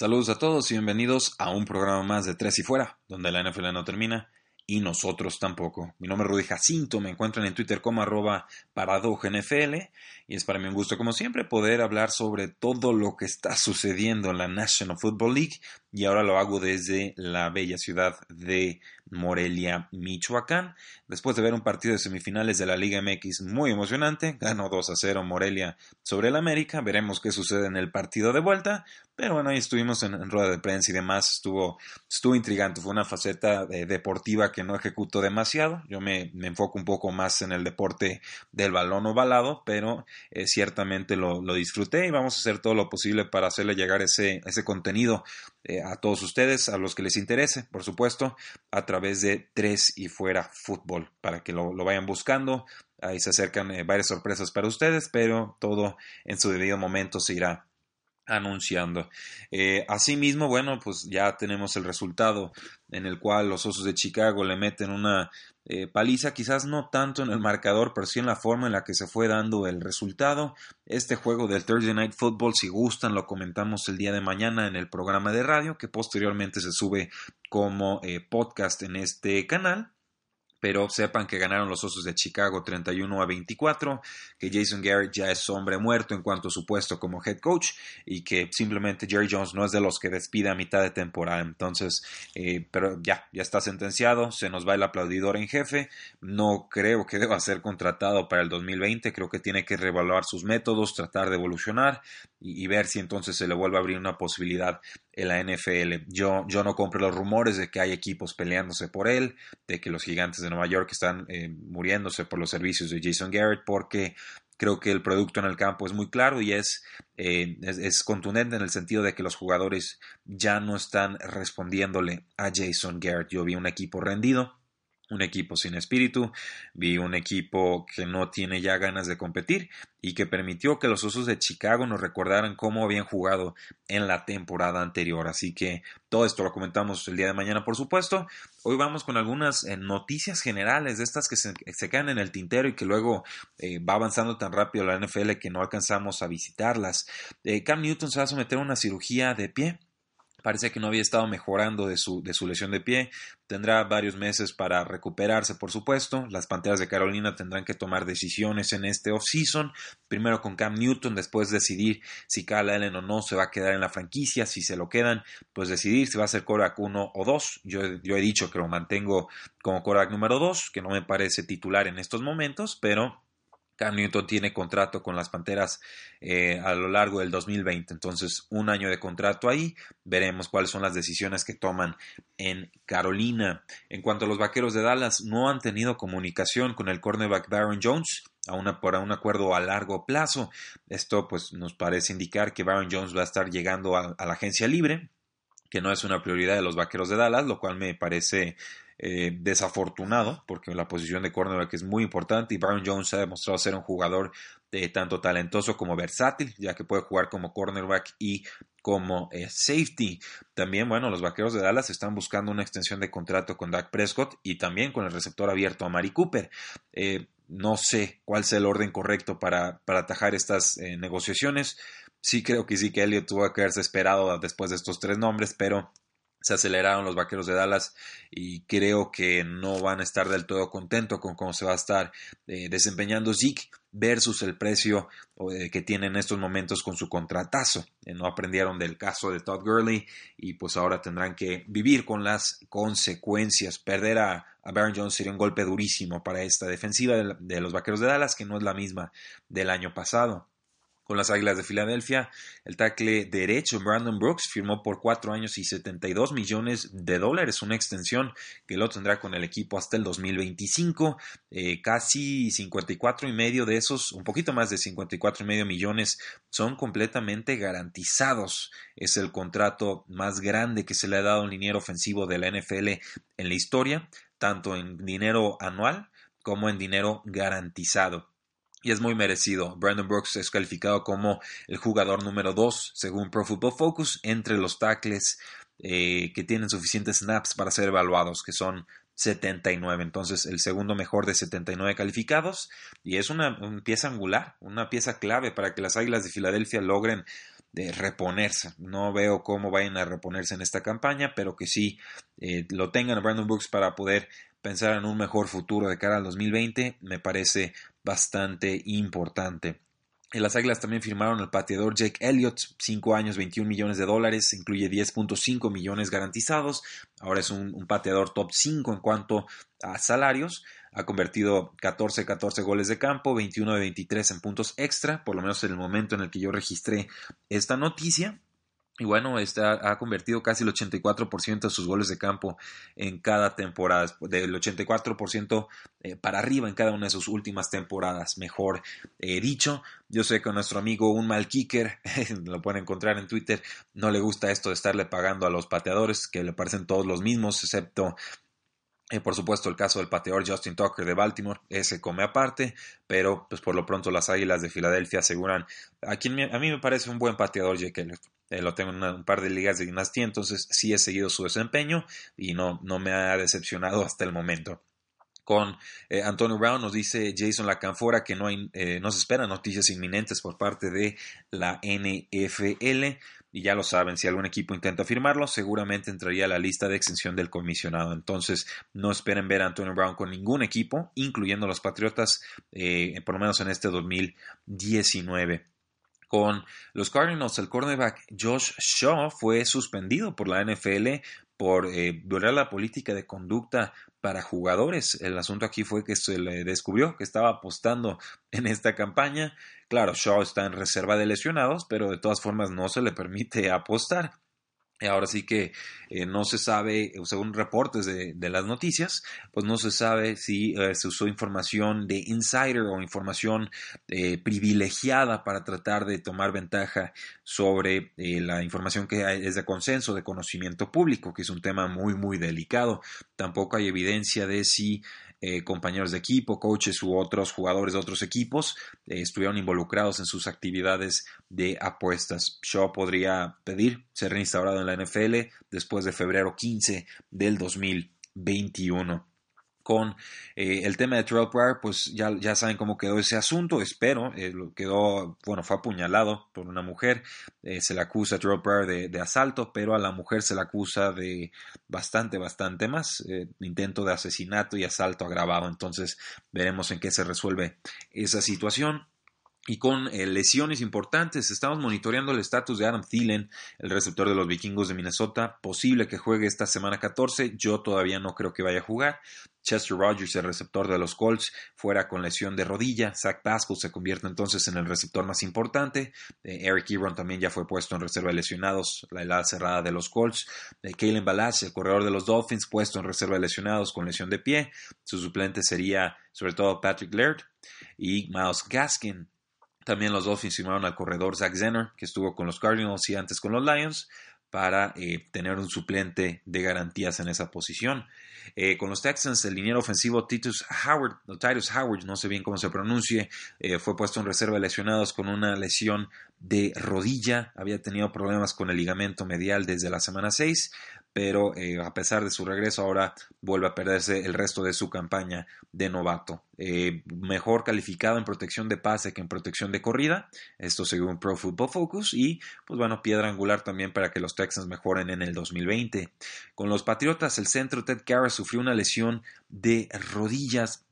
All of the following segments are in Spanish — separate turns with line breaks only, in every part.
Saludos a todos y bienvenidos a un programa más de Tres y Fuera, donde la NFL no termina y nosotros tampoco. Mi nombre es Rudy Jacinto, me encuentran en Twitter como arroba NFL y es para mí un gusto como siempre poder hablar sobre todo lo que está sucediendo en la National Football League y ahora lo hago desde la bella ciudad de Morelia, Michoacán. Después de ver un partido de semifinales de la Liga MX muy emocionante, ganó 2 a 0 Morelia sobre el América. Veremos qué sucede en el partido de vuelta. Pero bueno, ahí estuvimos en, rueda de prensa y demás. Estuvo, estuvo intrigante. Fue una faceta eh, deportiva que no ejecuto demasiado. Yo me, enfoco un poco más en el deporte del balón ovalado, pero eh, ciertamente lo, disfruté y vamos a hacer todo lo posible para hacerle llegar ese, ese contenido eh, a todos ustedes, a los que les interese, por supuesto, a través de Tres y Fuera Fútbol, para que lo, vayan buscando. Ahí se acercan eh, varias sorpresas para ustedes, pero todo en su debido momento se irá anunciando. Eh, asimismo, bueno, pues ya tenemos el resultado en el cual los Osos de Chicago le meten una eh, paliza, quizás no tanto en el marcador, pero sí en la forma en la que se fue dando el resultado. Este juego del Thursday Night Football, si gustan, lo comentamos el día de mañana en el programa de radio, que posteriormente se sube como eh, podcast en este canal pero sepan que ganaron los Osos de Chicago 31 a 24, que Jason Garrett ya es hombre muerto en cuanto a su puesto como head coach y que simplemente Jerry Jones no es de los que despide a mitad de temporada. Entonces, eh, pero ya, ya está sentenciado, se nos va el aplaudidor en jefe. No creo que deba ser contratado para el 2020, creo que tiene que reevaluar sus métodos, tratar de evolucionar y, ver si entonces se le vuelve a abrir una posibilidad en la NFL. Yo, yo no compro los rumores de que hay equipos peleándose por él, de que los gigantes de Nueva York están eh, muriéndose por los servicios de Jason Garrett, porque creo que el producto en el campo es muy claro y es, eh, es, contundente en el sentido de que los jugadores ya no están respondiéndole a Jason Garrett. Yo vi un equipo rendido un equipo sin espíritu, vi un equipo que no tiene ya ganas de competir y que permitió que los Osos de Chicago nos recordaran cómo habían jugado en la temporada anterior. Así que todo esto lo comentamos el día de mañana, por supuesto. Hoy vamos con algunas eh, noticias generales de estas que se, quedan en el tintero y que luego eh, va avanzando tan rápido la NFL que no alcanzamos a visitarlas. Eh, Cam Newton se va a someter a una cirugía de pie Parece que no había estado mejorando de su, de su, lesión de pie. Tendrá varios meses para recuperarse, por supuesto. Las Panteras de Carolina tendrán que tomar decisiones en este off-season. Primero con Cam Newton, después decidir si Kyle Allen o no se va a quedar en la franquicia. Si se lo quedan, pues decidir si va a ser Korak 1 o 2. Yo, yo he dicho que lo mantengo como Korak número 2, que no me parece titular en estos momentos, pero Cam Newton tiene contrato con las Panteras eh, a lo largo del 2020, entonces un año de contrato ahí. Veremos cuáles son las decisiones que toman en Carolina. En cuanto a los Vaqueros de Dallas, no han tenido comunicación con el cornerback Baron Jones a una, por un acuerdo a largo plazo. Esto pues nos parece indicar que Baron Jones va a estar llegando a la agencia libre, que no es una prioridad de los Vaqueros de Dallas, lo cual me parece eh, desafortunado, porque la posición de cornerback es muy importante y Baron Jones ha demostrado ser un jugador de tanto talentoso como versátil, ya que puede jugar como cornerback y como eh, safety. También, bueno, los vaqueros de Dallas están buscando una extensión de contrato con Dak Prescott y también con el receptor abierto a Mari Cooper. Eh, no sé cuál sea el orden correcto para, para atajar estas negociaciones. Sí creo que sí que Elliot tuvo que haberse esperado después de estos tres nombres, pero se aceleraron los vaqueros de Dallas y creo que no van a estar del todo contentos con cómo se va a estar eh, desempeñando Zeke versus el precio eh, que tiene en estos momentos con su contratazo. Eh, no aprendieron del caso de Todd Gurley y pues ahora tendrán que vivir con las consecuencias. Perder a, Baron Jones sería un golpe durísimo para esta defensiva de los vaqueros de Dallas que no es la misma del año pasado. Con las Águilas de Filadelfia. El tackle derecho Brandon Brooks firmó por cuatro años y 72 millones de dólares, una extensión que lo tendrá con el equipo hasta el 2025. Eh, casi 54 y medio de esos, un poquito más de 54 y medio millones son completamente garantizados. Es el contrato más grande que se le ha dado a un liniero ofensivo de la NFL en la historia, tanto en dinero anual como en dinero garantizado y es muy merecido. Brandon Brooks es calificado como el jugador número 2 según Pro Football Focus entre los tackles eh, que tienen suficientes snaps para ser evaluados, que son 79. Entonces, el segundo mejor de 79 calificados y es una, pieza angular, una pieza clave para que las Águilas de Filadelfia logren de reponerse. No veo cómo vayan a reponerse en esta campaña, pero que sí eh, lo tengan Brandon Brooks para poder pensar en un mejor futuro de cara al 2020 me parece bastante importante. En las Águilas también firmaron al pateador Jake Elliott, 5 años, 21 millones de dólares, incluye 10.5 millones garantizados. Ahora es un, un, pateador top 5 en cuanto a salarios. Ha convertido 14, 14 goles de campo, 21 de 23 en puntos extra, por lo menos en el momento en el que yo registré esta noticia. Y bueno, está, ha convertido casi el 84% de sus goles de campo en cada temporada, del 84% eh, para arriba en cada una de sus últimas temporadas, mejor eh, dicho. Yo sé que nuestro amigo un mal kicker, lo pueden encontrar en Twitter, no le gusta esto de estarle pagando a los pateadores, que le parecen todos los mismos, excepto eh, por supuesto, el caso del pateador Justin Tucker de Baltimore, ese come aparte, pero pues por lo pronto las Águilas de Filadelfia aseguran a quien a mí me parece un buen pateador, Jake Elliott. Eh, lo tengo en un par de ligas de dinastía, entonces sí he seguido su desempeño y no, no me ha decepcionado hasta el momento. Con eh, Antonio Brown nos dice Jason Lacanfora que no, hay, eh, no se esperan noticias inminentes por parte de la NFL. Y ya lo saben, si algún equipo intenta firmarlo, seguramente entraría a la lista de extensión del comisionado. Entonces, no esperen ver a Antonio Brown con ningún equipo, incluyendo los Patriotas, por lo menos en este 2019 con los Cardinals. El cornerback Josh Shaw fue suspendido por la NFL por eh, violar la política de conducta para jugadores. El asunto aquí fue que se le descubrió que estaba apostando en esta campaña. Claro, Shaw está en reserva de lesionados, pero de todas formas no se le permite apostar. Ahora sí que eh, no se sabe, según reportes de, las noticias, pues no se sabe si eh, se usó información de insider o información eh, privilegiada para tratar de tomar ventaja sobre la información que es de consenso, de conocimiento público, que es un tema muy, muy delicado. Tampoco hay evidencia de si eh, compañeros de equipo, coaches u otros jugadores de otros equipos eh, estuvieron involucrados en sus actividades de apuestas. Shaw podría pedir ser reinstaurado en la NFL después de febrero 15 del 2021 con eh, el tema de Terrell Pryor, pues ya, ya, saben cómo quedó ese asunto, espero, eh, quedó, bueno, fue apuñalado por una mujer, eh, se le acusa a Terrell Pryor de, asalto, pero a la mujer se le acusa de bastante, bastante más, intento de asesinato y asalto agravado, entonces veremos en qué se resuelve esa situación y con lesiones importantes. Estamos monitoreando el estatus de Adam Thielen, el receptor de los vikingos de Minnesota. Posible que juegue esta semana 14. Yo todavía no creo que vaya a jugar. Chester Rogers, el receptor de los Colts, fuera con lesión de rodilla. Zach Pascal se convierte entonces en el receptor más importante. Eh, Eric Ebron también ya fue puesto en reserva de lesionados, la helada cerrada de los Colts. Eh, Kalen Balazs, el corredor de los Dolphins, puesto en reserva de lesionados con lesión de pie. Su suplente sería sobre todo Patrick Laird y Miles Gaskin. También los Dolphins firmaron al corredor Zach Zenner, que estuvo con los Cardinals y antes con los Lions para eh, tener un suplente de garantías en esa posición. Eh, con los Texans, el liniero ofensivo Titus Howard, Titus Howard, no sé bien cómo se pronuncie, eh, fue puesto en reserva de lesionados con una lesión de rodilla. Había tenido problemas con el ligamento medial desde la semana 6, pero eh, a pesar de su regreso ahora vuelve a perderse el resto de su campaña de novato. Eh, mejor calificado en protección de pase que en protección de corrida, esto según Pro Football Focus, y pues bueno, piedra angular también para que los Texans mejoren en el 2020. Con los Patriotas, el centro Ted Karras sufrió una lesión de rodillas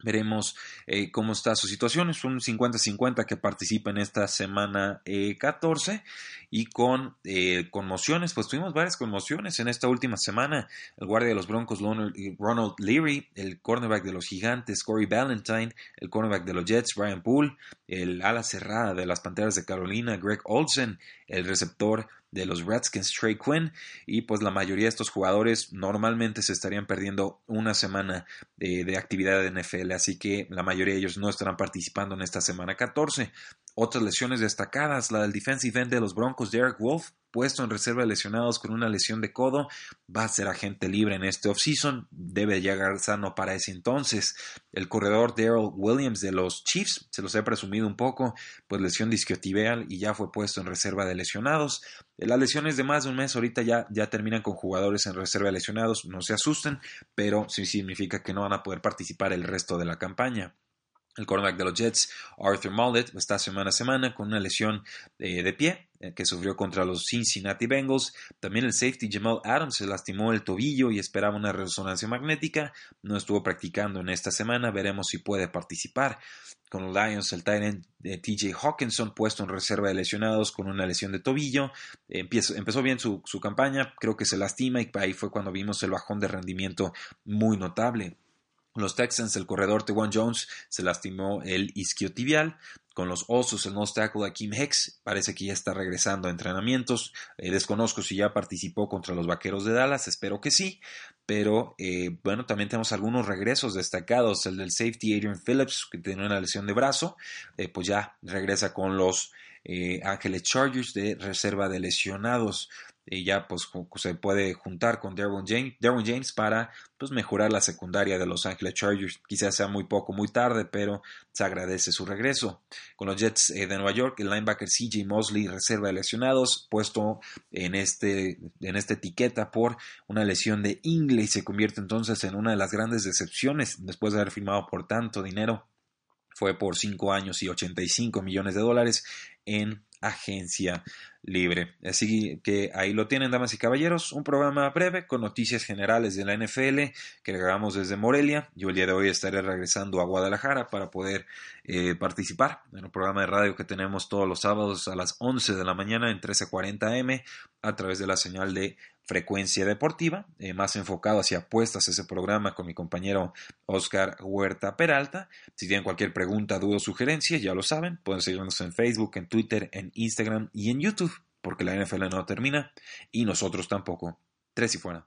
Veremos eh, cómo está su situación. Es un 50-50 que participa en esta semana 14 eh, y con eh, conmociones, pues tuvimos varias conmociones en esta última semana. El guardia de los Broncos, Ronald Leary, el cornerback de los Gigantes, Corey Ballantyne, el cornerback de los Jets, Brian Poole, el ala cerrada de las Panteras de Carolina, Greg Olsen, el receptor de los Redskins, Trey Quinn, y pues la mayoría de estos jugadores normalmente se estarían perdiendo una semana de, de actividad de NFL, así que la mayoría de ellos no estarán participando en esta semana 14. Otras lesiones destacadas, la del defensive end de los Broncos, Derek Wolf, puesto en reserva de lesionados con una lesión de codo, va a ser agente libre en este offseason, debe llegar sano para ese entonces. El corredor Daryl Williams de los Chiefs, se los he presumido un poco, pues lesión disquiotibial y ya fue puesto en reserva de lesionados. Las lesiones de más de un mes ahorita ya, ya terminan con jugadores en reserva de lesionados, no se asusten, pero sí significa que no van a poder participar el resto de la campaña. El cornerback de los Jets, Arthur Mollett, está semana a semana con una lesión eh, de pie eh, que sufrió contra los Cincinnati Bengals. También el safety Jamal Adams se lastimó el tobillo y esperaba una resonancia magnética. No estuvo practicando en esta semana. Veremos si puede participar. Con los Lions, el Titan de TJ Hawkinson, puesto en reserva de lesionados con una lesión de tobillo. empezó bien su, su campaña, creo que se lastima y ahí fue cuando vimos el bajón de rendimiento muy notable. Los Texans, el corredor Tewan Jones se lastimó el isquiotibial. Con los Osos, el nose tackle Akeem Hex parece que ya está regresando a entrenamientos. Eh, desconozco si ya participó contra los Vaqueros de Dallas, espero que sí. Pero eh, bueno, también tenemos algunos regresos destacados. El del safety Adrian Phillips, que tenía una lesión de brazo, eh, pues ya regresa con los Ángeles Chargers de reserva de lesionados y ya pues se puede juntar con Derwin James, James para pues mejorar la secundaria de Los Angeles Chargers. Quizás sea muy poco, muy tarde, pero se agradece su regreso. Con los Jets eh, de Nueva York, el linebacker CJ Mosley, reserva de lesionados, puesto en, este, en esta etiqueta por una lesión de ingle y se convierte entonces en una de las grandes decepciones después de haber firmado por tanto dinero. Fue por 5 años y 85 millones de dólares en agencia libre. Así que ahí lo tienen, damas y caballeros, un programa breve con noticias generales de la NFL que grabamos desde Morelia. Yo el día de hoy estaré regresando a Guadalajara para poder eh, participar en un programa de radio que tenemos todos los sábados a las 11 de la mañana en 1340 M a través de la señal de frecuencia deportiva, eh, más enfocado hacia apuestas ese programa con mi compañero Oscar Huerta Peralta. Si tienen cualquier pregunta, duda o sugerencia, ya lo saben, pueden seguirnos en Facebook, en Twitter, en Instagram y en YouTube, porque la NFL no termina y nosotros tampoco. Tres y fuera.